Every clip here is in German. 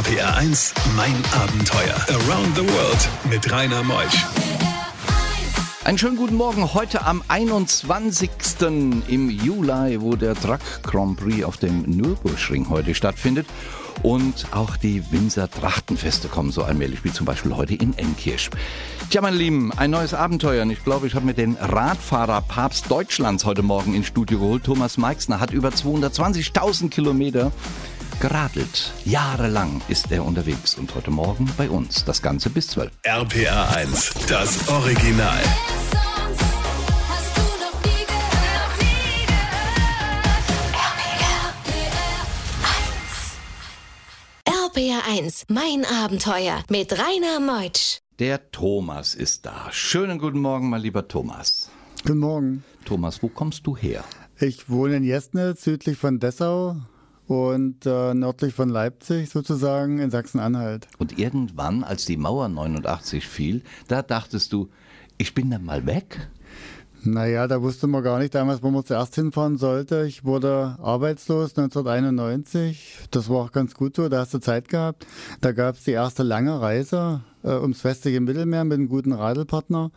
RPR 1, mein Abenteuer. Around the World mit Rainer Meusch. Einen schönen guten Morgen heute am 21. im Juli, wo der Truck Grand Prix auf dem Nürburgring heute stattfindet. Und auch die Winzer Trachtenfeste kommen so allmählich, wie zum Beispiel heute in Enkirch. Tja, meine Lieben, ein neues Abenteuer. Und ich glaube, ich habe mir den Radfahrer Papst Deutschlands heute Morgen ins Studio geholt. Thomas Meixner hat über 220.000 Kilometer geradelt. Jahrelang ist er unterwegs und heute Morgen bei uns. Das Ganze bis 12. RPR 1, das Original. Hast du noch nie gehört? Nie gehört? RPR 1, mein Abenteuer mit Rainer Meutsch. Der Thomas ist da. Schönen guten Morgen, mein lieber Thomas. Guten Morgen. Thomas, wo kommst du her? Ich wohne in Jesnitz, südlich von Dessau und äh, nördlich von Leipzig sozusagen in Sachsen-Anhalt. Und irgendwann, als die Mauer 89 fiel, da dachtest du, ich bin dann mal weg? Naja, da wusste man gar nicht damals, wo man zuerst hinfahren sollte. Ich wurde arbeitslos 1991. Das war auch ganz gut so, da hast du Zeit gehabt. Da gab es die erste lange Reise äh, ums westliche Mittelmeer mit einem guten Radelpartner.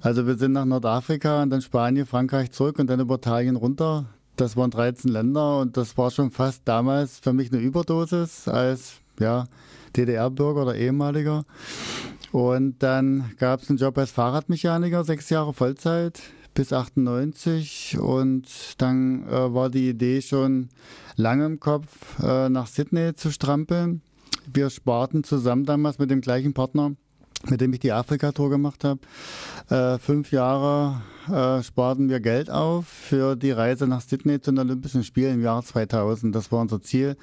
Also wir sind nach Nordafrika und dann Spanien, Frankreich zurück und dann über Italien runter. Das waren 13 Länder und das war schon fast damals für mich eine Überdosis als ja, DDR-Bürger oder ehemaliger. Und dann gab es einen Job als Fahrradmechaniker, sechs Jahre Vollzeit bis 98 und dann äh, war die Idee schon lange im Kopf, äh, nach Sydney zu strampeln. Wir sparten zusammen damals mit dem gleichen Partner, mit dem ich die Afrika-Tour gemacht habe. Äh, fünf Jahre äh, sparten wir Geld auf für die Reise nach Sydney zu den Olympischen Spielen im Jahr 2000. Das war unser Ziel.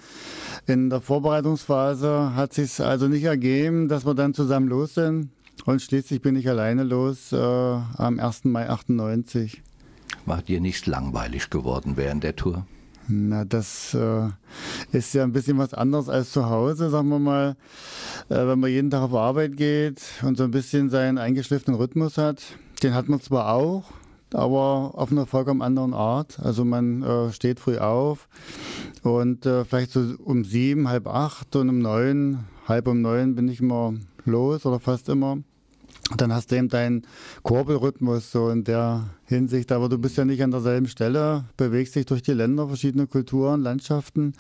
In der Vorbereitungsphase hat sich also nicht ergeben, dass wir dann zusammen los sind. Und schließlich bin ich alleine los äh, am 1. Mai 98. War dir nicht langweilig geworden während der Tour? Na, das äh, ist ja ein bisschen was anderes als zu Hause, sagen wir mal. Äh, wenn man jeden Tag auf Arbeit geht und so ein bisschen seinen eingeschliffenen Rhythmus hat. Den hat man zwar auch, aber auf einer vollkommen anderen Art. Also man äh, steht früh auf und äh, vielleicht so um sieben, halb acht und um neun, halb um neun bin ich immer los oder fast immer. Dann hast du eben deinen Kurbelrhythmus so in der Hinsicht, aber du bist ja nicht an derselben Stelle, bewegst dich durch die Länder, verschiedene Kulturen, Landschaften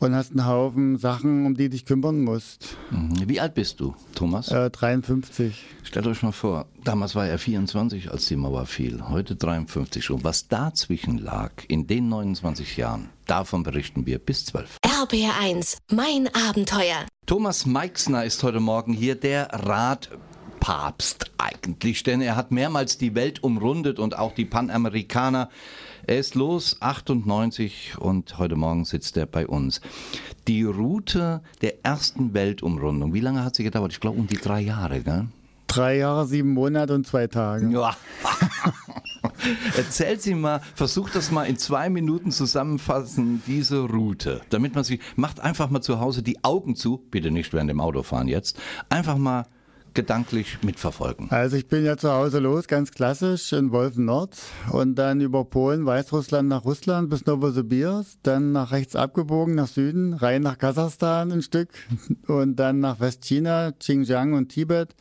und hast einen Haufen Sachen, um die du dich kümmern musst. Mhm. Wie alt bist du, Thomas? Äh, 53. Stellt euch mal vor, damals war er 24, als die Mauer fiel, heute 53 schon. Was dazwischen lag in den 29 Jahren, davon berichten wir bis 12. RPR 1, mein Abenteuer. Thomas Meixner ist heute Morgen hier, der Radpapst eigentlich, denn er hat mehrmals die Welt umrundet und auch die Panamerikaner. Er ist los, 98 und heute Morgen sitzt er bei uns. Die Route der ersten Weltumrundung, wie lange hat sie gedauert? Ich glaube um die drei Jahre, gell? Drei Jahre, sieben Monate und zwei Tage. Ja. Erzählt sie mal, versucht das mal in zwei Minuten zusammenfassen, diese Route, damit man sie, macht einfach mal zu Hause die Augen zu, bitte nicht während dem Autofahren jetzt, einfach mal gedanklich mitverfolgen. Also ich bin ja zu Hause los, ganz klassisch in Wolfen Nord und dann über Polen, Weißrussland nach Russland bis Novosibirsk, dann nach rechts abgebogen nach Süden, rein nach Kasachstan ein Stück und dann nach Westchina, Xinjiang und Tibet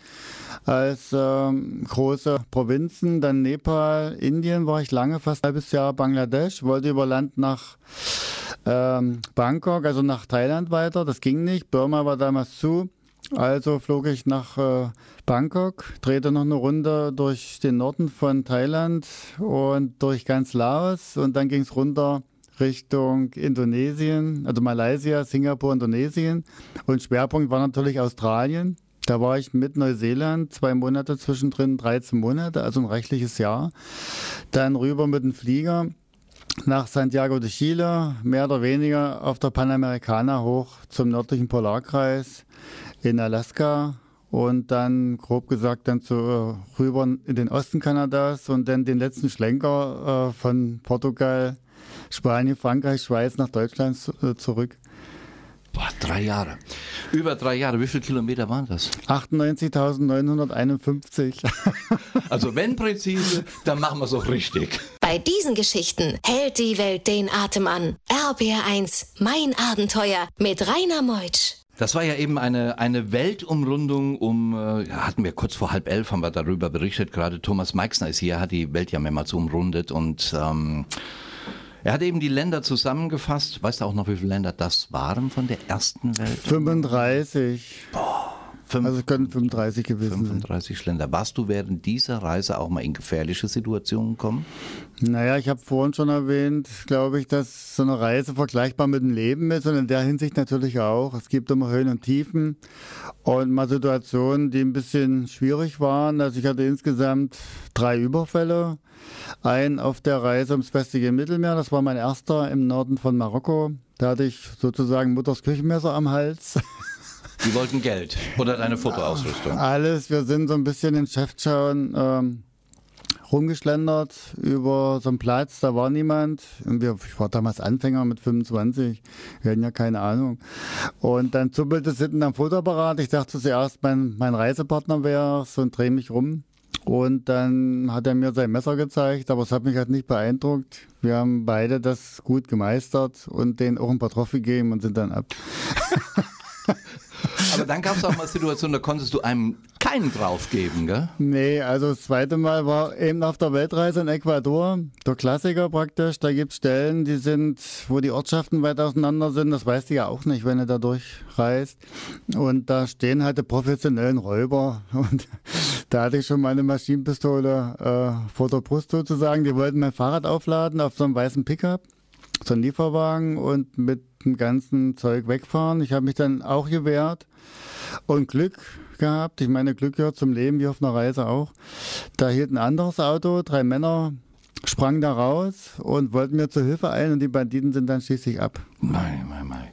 als ähm, große Provinzen, dann Nepal, Indien war ich lange, fast ein halbes Jahr, Bangladesch, wollte über Land nach ähm, Bangkok, also nach Thailand weiter, das ging nicht, Burma war damals zu. Also flog ich nach äh, Bangkok, drehte noch eine Runde durch den Norden von Thailand und durch ganz Laos und dann ging es runter Richtung Indonesien, also Malaysia, Singapur, Indonesien und Schwerpunkt war natürlich Australien. Da war ich mit Neuseeland, zwei Monate zwischendrin, 13 Monate, also ein reichliches Jahr. Dann rüber mit dem Flieger nach Santiago de Chile, mehr oder weniger auf der Panamericana hoch zum nördlichen Polarkreis in Alaska und dann grob gesagt dann zu, äh, rüber in den Osten Kanadas und dann den letzten Schlenker äh, von Portugal, Spanien, Frankreich, Schweiz nach Deutschland äh, zurück. Boah, drei Jahre. Über drei Jahre. Wie viele Kilometer waren das? 98.951. Also wenn präzise, dann machen wir es auch richtig. Bei diesen Geschichten hält die Welt den Atem an. RPR 1, mein Abenteuer mit Rainer Meutsch. Das war ja eben eine, eine Weltumrundung um, äh, ja, hatten wir kurz vor halb elf, haben wir darüber berichtet, gerade Thomas Meixner ist hier, hat die Welt ja mehrmals umrundet und ähm, er hat eben die Länder zusammengefasst. Weißt du auch noch, wie viele Länder das waren von der ersten Welt? 35. Boah. Fünf, also es können 35 gewesen 35 sein. Länder. Warst du während dieser Reise auch mal in gefährliche Situationen gekommen? Naja, ich habe vorhin schon erwähnt, glaube ich, dass so eine Reise vergleichbar mit dem Leben ist und in der Hinsicht natürlich auch. Es gibt immer Höhen und Tiefen und mal Situationen, die ein bisschen schwierig waren. Also ich hatte insgesamt drei Überfälle. Ein auf der Reise ums westliche Mittelmeer, das war mein erster im Norden von Marokko. Da hatte ich sozusagen Mutters Küchenmesser am Hals. Die wollten Geld oder deine Fotoausrüstung? Alles. Wir sind so ein bisschen in Cheftown ähm, rumgeschlendert über so einen Platz, da war niemand. Und wir, ich war damals Anfänger mit 25, wir hatten ja keine Ahnung. Und dann zuppelte es hinten am Fotoapparat. Ich dachte zuerst, mein, mein Reisepartner wäre so und drehe mich rum. Und dann hat er mir sein Messer gezeigt, aber es hat mich halt nicht beeindruckt. Wir haben beide das gut gemeistert und denen auch ein paar Trophy gegeben und sind dann ab. Aber dann gab es auch mal Situationen, da konntest du einem keinen draufgeben, gell? Nee, also das zweite Mal war eben auf der Weltreise in Ecuador. Der Klassiker praktisch, da gibt es Stellen, die sind, wo die Ortschaften weit auseinander sind. Das weißt du ja auch nicht, wenn du da durchreist. Und da stehen halt die professionellen Räuber. Und da hatte ich schon meine Maschinenpistole äh, vor der Brust sozusagen. Die wollten mein Fahrrad aufladen auf so einem weißen Pickup so einen Lieferwagen und mit dem ganzen Zeug wegfahren. Ich habe mich dann auch gewehrt und Glück gehabt. Ich meine, Glück gehört zum Leben wie auf einer Reise auch. Da hielt ein anderes Auto, drei Männer sprangen da raus und wollten mir zur Hilfe eilen und die Banditen sind dann schließlich ab. Mei, mei, mei.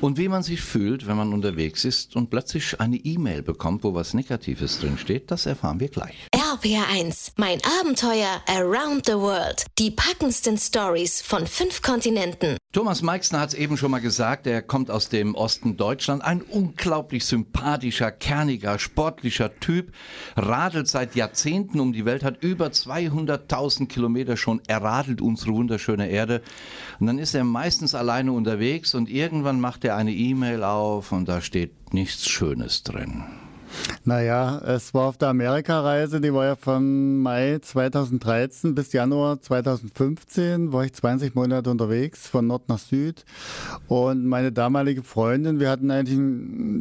Und wie man sich fühlt, wenn man unterwegs ist und plötzlich eine E-Mail bekommt, wo was Negatives drinsteht, das erfahren wir gleich. RPR1, mein Abenteuer Around the World. Die packendsten Stories von fünf Kontinenten. Thomas Meixner hat es eben schon mal gesagt, er kommt aus dem Osten Deutschland, ein unglaublich sympathischer, kerniger, sportlicher Typ, radelt seit Jahrzehnten um die Welt, hat über 200.000 Kilometer schon erradelt unsere wunderschöne Erde und dann ist er meistens alleine unterwegs und irgendwann macht er eine E-Mail auf und da steht nichts Schönes drin. Naja, es war auf der Amerikareise, die war ja von Mai 2013 bis Januar 2015, war ich 20 Monate unterwegs, von Nord nach Süd. Und meine damalige Freundin, wir hatten eigentlich,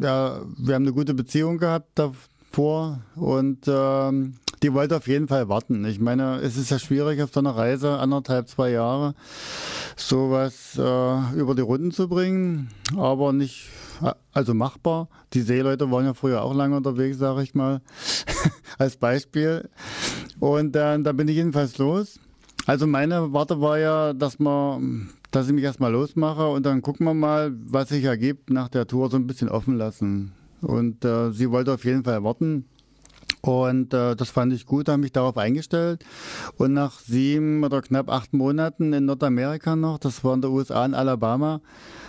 ja, wir haben eine gute Beziehung gehabt davor und ähm, die wollte auf jeden Fall warten. Ich meine, es ist ja schwierig auf so einer Reise, anderthalb, zwei Jahre, sowas äh, über die Runden zu bringen, aber nicht also machbar. Die Seeleute waren ja früher auch lange unterwegs, sage ich mal, als Beispiel. Und dann, da bin ich jedenfalls los. Also meine Warte war ja, dass man, dass ich mich erstmal losmache und dann gucken wir mal, was sich ergibt nach der Tour, so ein bisschen offen lassen. Und äh, sie wollte auf jeden Fall warten. Und äh, das fand ich gut, habe mich darauf eingestellt. Und nach sieben oder knapp acht Monaten in Nordamerika noch, das war in der USA in Alabama,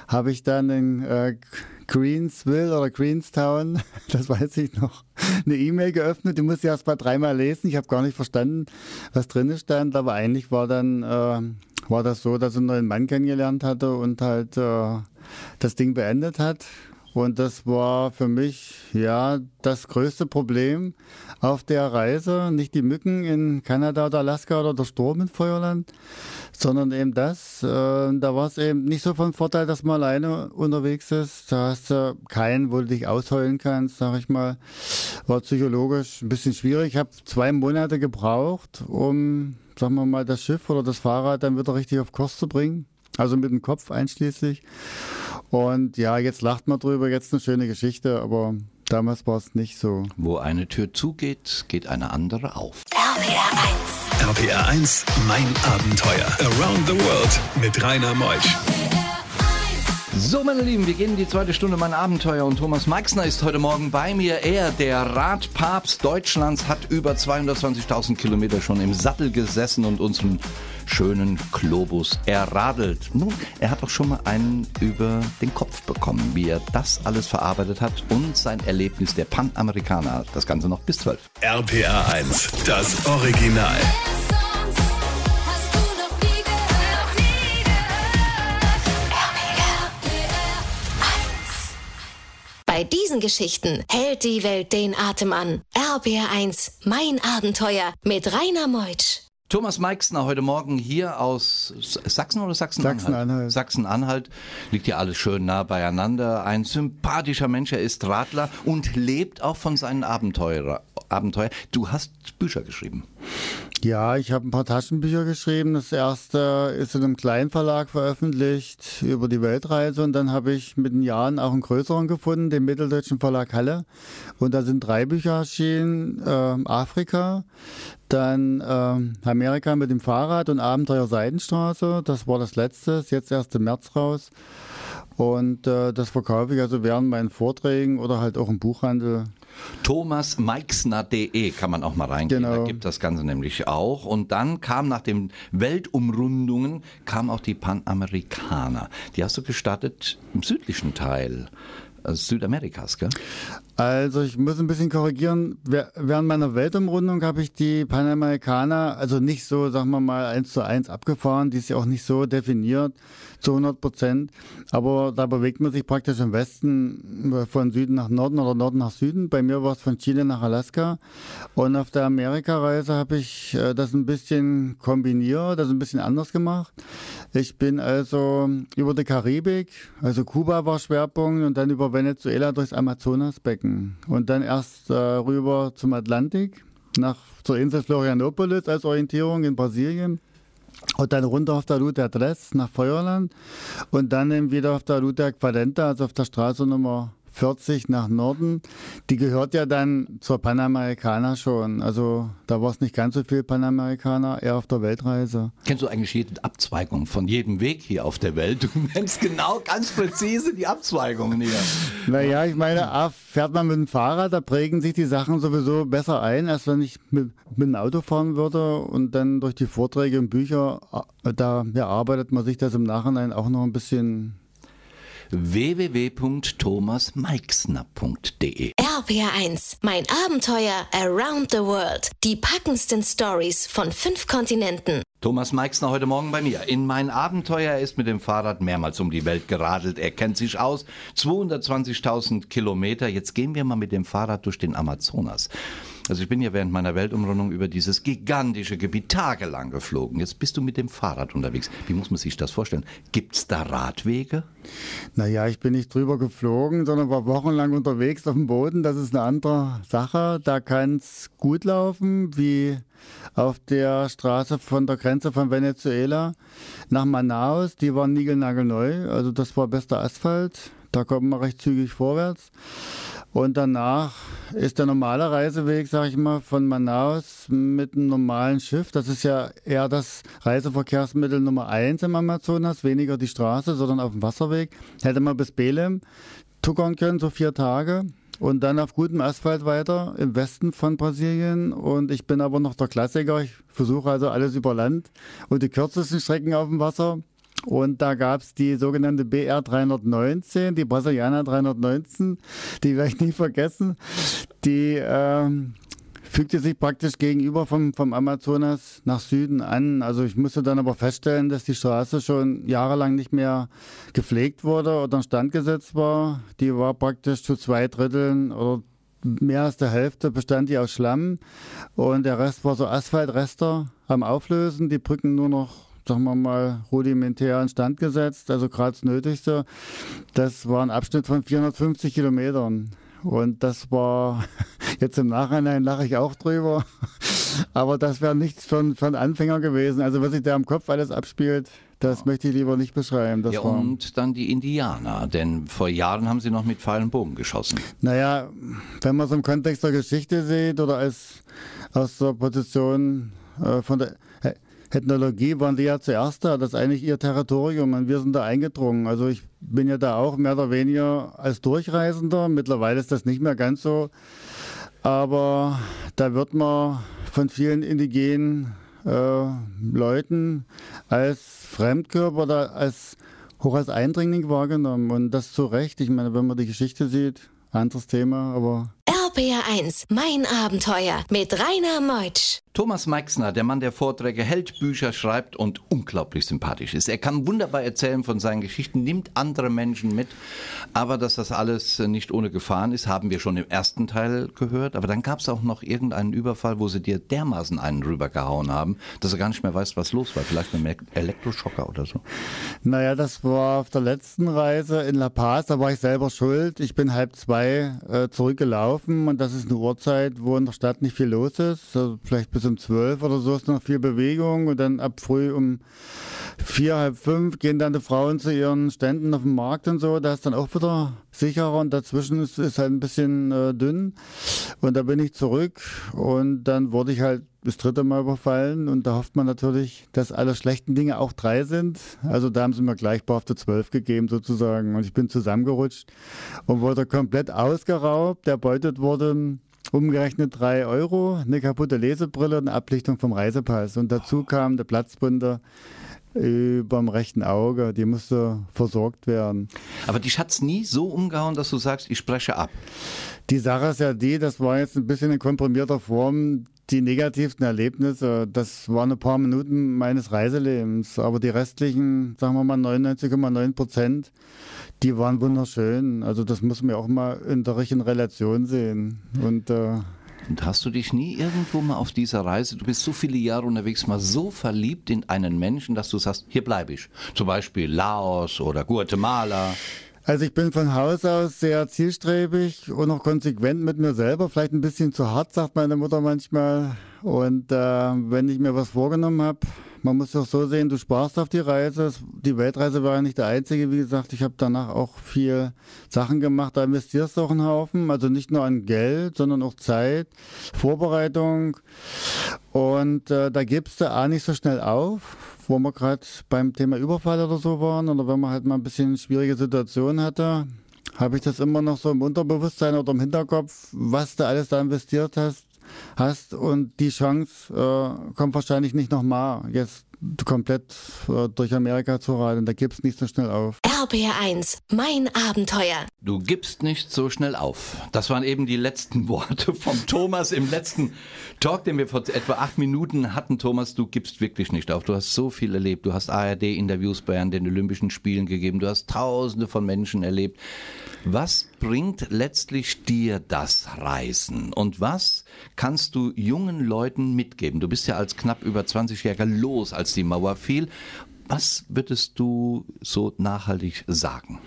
habe ich dann in äh, Greensville oder Greenstown, das weiß ich noch, eine E-Mail geöffnet. Die musste ich erst mal dreimal lesen. Ich habe gar nicht verstanden, was drin stand. Aber eigentlich war dann äh, war das so, dass ich einen neuen Mann kennengelernt hatte und halt äh, das Ding beendet hat. Und das war für mich ja das größte Problem auf der Reise. Nicht die Mücken in Kanada oder Alaska oder der Sturm in Feuerland, sondern eben das. Äh, da war es eben nicht so von Vorteil, dass man alleine unterwegs ist. Da hast du keinen, wo du dich ausheulen kannst, sag ich mal. War psychologisch ein bisschen schwierig. Ich habe zwei Monate gebraucht, um, sagen wir mal, das Schiff oder das Fahrrad dann wieder richtig auf Kurs zu bringen. Also mit dem Kopf einschließlich. Und ja, jetzt lacht man drüber, jetzt eine schöne Geschichte, aber damals war es nicht so. Wo eine Tür zugeht, geht eine andere auf. RPR 1. RPR 1, mein Abenteuer. Around the World mit Rainer Meusch. So, meine Lieben, wir gehen in die zweite Stunde mein Abenteuer und Thomas Maxner ist heute Morgen bei mir. Er, der Radpapst Deutschlands, hat über 220.000 Kilometer schon im Sattel gesessen und unseren schönen Globus erradelt. Nun, er hat auch schon mal einen über den Kopf bekommen, wie er das alles verarbeitet hat und sein Erlebnis der Panamerikaner. Das Ganze noch bis 12. RPA 1, das Original. Bei diesen Geschichten hält die Welt den Atem an. RBR1, mein Abenteuer mit Rainer Meutsch. Thomas Meixner heute Morgen hier aus Sachsen oder Sachsen-Anhalt? Sachsen-Anhalt. Sachsen-Anhalt. Liegt ja alles schön nah beieinander. Ein sympathischer Mensch, er ist Radler und lebt auch von seinen Abenteuer. Abenteuer. Du hast Bücher geschrieben. Ja, ich habe ein paar Taschenbücher geschrieben. Das erste ist in einem kleinen Verlag veröffentlicht über die Weltreise und dann habe ich mit den Jahren auch einen größeren gefunden, den Mitteldeutschen Verlag Halle. Und da sind drei Bücher erschienen. Äh, Afrika, dann äh, Amerika mit dem Fahrrad und Abenteuer Seidenstraße. Das war das letzte, ist jetzt erst im März raus. Und äh, das verkaufe ich also während meinen Vorträgen oder halt auch im Buchhandel. thomasmeixner.de kann man auch mal reingehen. Genau. Da gibt das Ganze nämlich auch. Und dann kam nach den Weltumrundungen kam auch die Panamerikaner. Die hast du gestartet im südlichen Teil äh, Südamerikas, gell? Also ich muss ein bisschen korrigieren. Während meiner Weltumrundung habe ich die Panamerikaner, also nicht so, sagen wir mal, eins zu eins abgefahren. Die ist ja auch nicht so definiert zu 100 Prozent. Aber da bewegt man sich praktisch im Westen äh, von Süden nach Norden oder Norden nach Süden. Bei mir war es von Chile nach Alaska. Und auf der Amerikareise habe ich äh, das ein bisschen kombiniert, also ein bisschen anders gemacht. Ich bin also über die Karibik, also Kuba war Schwerpunkt und dann über Venezuela durchs Amazonasbecken und dann erst äh, rüber zum Atlantik nach zur Insel Florianopolis als Orientierung in Brasilien. Und dann runter auf der Route Adress nach Feuerland. Und dann eben wieder auf der Route Aqualenta, also auf der Straße Nummer 40 nach Norden. Die gehört ja dann zur Panamerikaner schon. Also da war es nicht ganz so viel Panamerikaner, eher auf der Weltreise. Kennst du eigentlich jede Abzweigung von jedem Weg hier auf der Welt? Du nennst genau, ganz präzise die Abzweigungen hier. Naja, ich meine, A, fährt man mit dem Fahrrad, da prägen sich die Sachen sowieso besser ein, als wenn ich mit, mit dem Auto fahren würde. Und dann durch die Vorträge und Bücher, äh, da erarbeitet man sich das im Nachhinein auch noch ein bisschen. www.thomasmeixner.de RPR1, mein Abenteuer around the world. Die packendsten Stories von fünf Kontinenten. Thomas Meixner heute Morgen bei mir. In mein Abenteuer er ist mit dem Fahrrad mehrmals um die Welt geradelt. Er kennt sich aus. 220.000 Kilometer. Jetzt gehen wir mal mit dem Fahrrad durch den Amazonas. Also ich bin ja während meiner Weltumrundung über dieses gigantische Gebiet tagelang geflogen. Jetzt bist du mit dem Fahrrad unterwegs. Wie muss man sich das vorstellen? Gibt's da Radwege? Naja, ich bin nicht drüber geflogen, sondern war wochenlang unterwegs auf dem Boden. Das ist eine andere Sache. Da kann es gut laufen, wie auf der Straße von der Grenze von Venezuela nach Manaus. Die war niegelnagelneu. Also das war bester Asphalt. Da kommt man recht zügig vorwärts. Und danach ist der normale Reiseweg, sag ich mal, von Manaus mit einem normalen Schiff. Das ist ja eher das Reiseverkehrsmittel Nummer eins im Amazonas, weniger die Straße, sondern auf dem Wasserweg. Hätte man bis Belem tuckern können, so vier Tage. Und dann auf gutem Asphalt weiter im Westen von Brasilien. Und ich bin aber noch der Klassiker. Ich versuche also alles über Land und die kürzesten Strecken auf dem Wasser. Und da gab es die sogenannte BR 319, die Brasilianer 319, die werde ich nie vergessen. Die ähm, fügte sich praktisch gegenüber vom, vom Amazonas nach Süden an. Also ich musste dann aber feststellen, dass die Straße schon jahrelang nicht mehr gepflegt wurde oder instand gesetzt war. Die war praktisch zu zwei Dritteln oder mehr als der Hälfte bestand die aus Schlamm und der Rest war so Asphaltrester am Auflösen, die Brücken nur noch sagen wir mal, rudimentär instand gesetzt, also gerade das Nötigste. Das war ein Abschnitt von 450 Kilometern. Und das war, jetzt im Nachhinein lache ich auch drüber, aber das wäre nichts für, für einen Anfänger gewesen. Also was sich da im Kopf alles abspielt, das möchte ich lieber nicht beschreiben. Ja, war, und dann die Indianer, denn vor Jahren haben sie noch mit Pfeil und Bogen geschossen. Naja, wenn man es im Kontext der Geschichte sieht oder als aus der Position äh, von der Ethnologie waren die ja zuerst da, das ist eigentlich ihr Territorium und wir sind da eingedrungen. Also ich bin ja da auch mehr oder weniger als Durchreisender. Mittlerweile ist das nicht mehr ganz so. Aber da wird man von vielen indigenen äh, Leuten als Fremdkörper oder als hoch als Eindringling wahrgenommen. Und das zu Recht. Ich meine, wenn man die Geschichte sieht, anderes Thema, aber RPR 1, mein Abenteuer mit Rainer Meutsch. Thomas Meixner, der Mann, der Vorträge hält, Bücher schreibt und unglaublich sympathisch ist. Er kann wunderbar erzählen von seinen Geschichten, nimmt andere Menschen mit. Aber dass das alles nicht ohne Gefahren ist, haben wir schon im ersten Teil gehört. Aber dann gab es auch noch irgendeinen Überfall, wo sie dir dermaßen einen rübergehauen haben, dass du gar nicht mehr weißt, was los war. Vielleicht mit einem Elektroschocker oder so. Naja, das war auf der letzten Reise in La Paz. Da war ich selber schuld. Ich bin halb zwei äh, zurückgelaufen und das ist eine Uhrzeit, wo in der Stadt nicht viel los ist. Also vielleicht bis um zwölf oder so ist noch viel Bewegung und dann ab früh um vier, halb fünf gehen dann die Frauen zu ihren Ständen auf dem Markt und so. Da ist dann auch wieder sicherer und dazwischen ist, es halt ein bisschen äh, dünn. Und da bin ich zurück und dann wurde ich halt das dritte Mal überfallen und da hofft man natürlich, dass alle schlechten Dinge auch drei sind. Also da haben sie mir gleich Behafte zwölf gegeben sozusagen und ich bin zusammengerutscht und wurde komplett ausgeraubt, erbeutet wurde umgerechnet drei Euro, eine kaputte Lesebrille und eine Ablichtung vom Reisepass. Und dazu kam der Platzbunde über dem rechten Auge, die musste versorgt werden. Aber dich hat es nie so umgehauen, dass du sagst, ich spreche ab. Die Sache ist ja die, das war jetzt ein bisschen in komprimierter Form, die negativsten Erlebnisse, das waren ein paar Minuten meines Reiselebens, aber die restlichen, sagen wir mal 99,9 Prozent, die waren wunderschön. Also das muss man auch mal in der richtigen Relation sehen. Und äh, und hast du dich nie irgendwo mal auf dieser Reise, du bist so viele Jahre unterwegs, mal so verliebt in einen Menschen, dass du sagst, hier bleibe ich. Zum Beispiel Laos oder Guatemala. Also ich bin von Haus aus sehr zielstrebig und auch konsequent mit mir selber. Vielleicht ein bisschen zu hart, sagt meine Mutter manchmal. Und äh, wenn ich mir was vorgenommen habe, man muss auch so sehen, du sparst auf die Reise. Die Weltreise war ja nicht der einzige. Wie gesagt, ich habe danach auch viel Sachen gemacht. Da investierst du auch einen Haufen. Also nicht nur an Geld, sondern auch Zeit, Vorbereitung. Und äh, da gibst du A nicht so schnell auf, wo wir gerade beim Thema Überfall oder so waren. Oder wenn man halt mal ein bisschen schwierige Situationen hatte habe ich das immer noch so im Unterbewusstsein oder im Hinterkopf, was du alles da investiert hast hast und die Chance äh, kommt wahrscheinlich nicht nochmal, jetzt komplett äh, durch Amerika zu reiten. Da gibt's nicht so schnell auf. RBR1, mein Abenteuer. Du gibst nicht so schnell auf. Das waren eben die letzten Worte von Thomas im letzten Talk, den wir vor etwa acht Minuten hatten. Thomas, du gibst wirklich nicht auf. Du hast so viel erlebt. Du hast ARD-Interviews bei den Olympischen Spielen gegeben. Du hast Tausende von Menschen erlebt. Was bringt letztlich dir das Reisen? Und was kannst du jungen Leuten mitgeben? Du bist ja als knapp über 20-Jähriger los, als die Mauer fiel. Was würdest du so nachhaltig sagen?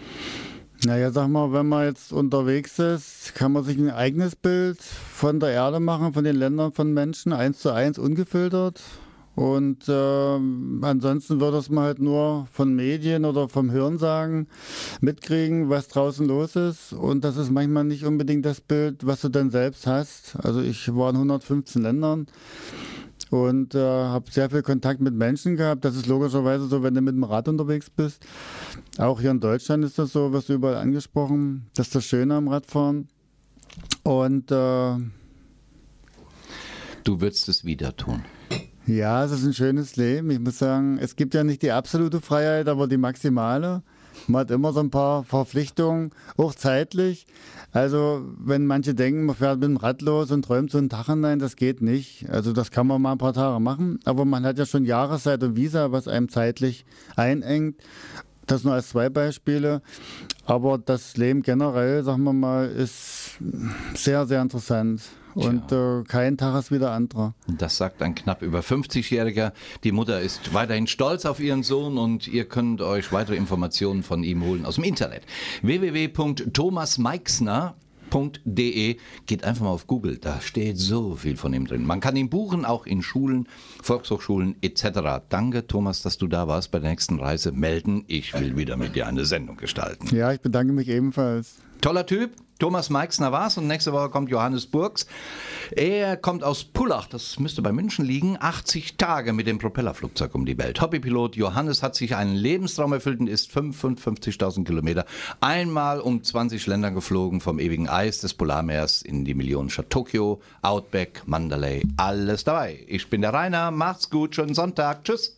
Naja, sag mal, wenn man jetzt unterwegs ist, kann man sich ein eigenes Bild von der Erde machen, von den Ländern, von Menschen, eins zu eins, ungefiltert. Und äh, ansonsten würde es man halt nur von Medien oder vom Hörensagen mitkriegen, was draußen los ist. Und das ist manchmal nicht unbedingt das Bild, was du dann selbst hast. Also ich war in 115 Ländern und äh, habe sehr viel Kontakt mit Menschen gehabt. Das ist logischerweise so, wenn du mit dem Rad unterwegs bist. Auch hier in Deutschland ist das so, wirst du überall angesprochen. Das ist das Schöne am Radfahren. Und äh, du würdest es wieder tun. Ja, es ist ein schönes Leben. Ich muss sagen, es gibt ja nicht die absolute Freiheit, aber die maximale. Man hat immer so ein paar Verpflichtungen, auch zeitlich. Also, wenn manche denken, man fährt mit dem Rad los und träumt so einen Tag hinein, das geht nicht. Also, das kann man mal ein paar Tage machen. Aber man hat ja schon Jahreszeit und Visa, was einem zeitlich einengt. Das nur als zwei Beispiele. Aber das Leben generell, sagen wir mal, ist sehr, sehr interessant. Und äh, kein Tag ist wie der andere. Das sagt ein knapp über 50-Jähriger. Die Mutter ist weiterhin stolz auf ihren Sohn und ihr könnt euch weitere Informationen von ihm holen aus dem Internet. www.thomasmeixner De. Geht einfach mal auf Google, da steht so viel von ihm drin. Man kann ihn buchen, auch in Schulen, Volkshochschulen etc. Danke, Thomas, dass du da warst bei der nächsten Reise. Melden, ich will wieder mit dir eine Sendung gestalten. Ja, ich bedanke mich ebenfalls. Toller Typ, Thomas Meixner war's und nächste Woche kommt Johannes Burgs. Er kommt aus Pullach, das müsste bei München liegen, 80 Tage mit dem Propellerflugzeug um die Welt. Hobbypilot Johannes hat sich einen Lebenstraum erfüllt und ist 55.000 Kilometer einmal um 20 Länder geflogen, vom ewigen Eis des Polarmeers in die Millionenstadt Tokio, Outback, Mandalay, alles dabei. Ich bin der Rainer, macht's gut, schönen Sonntag, tschüss.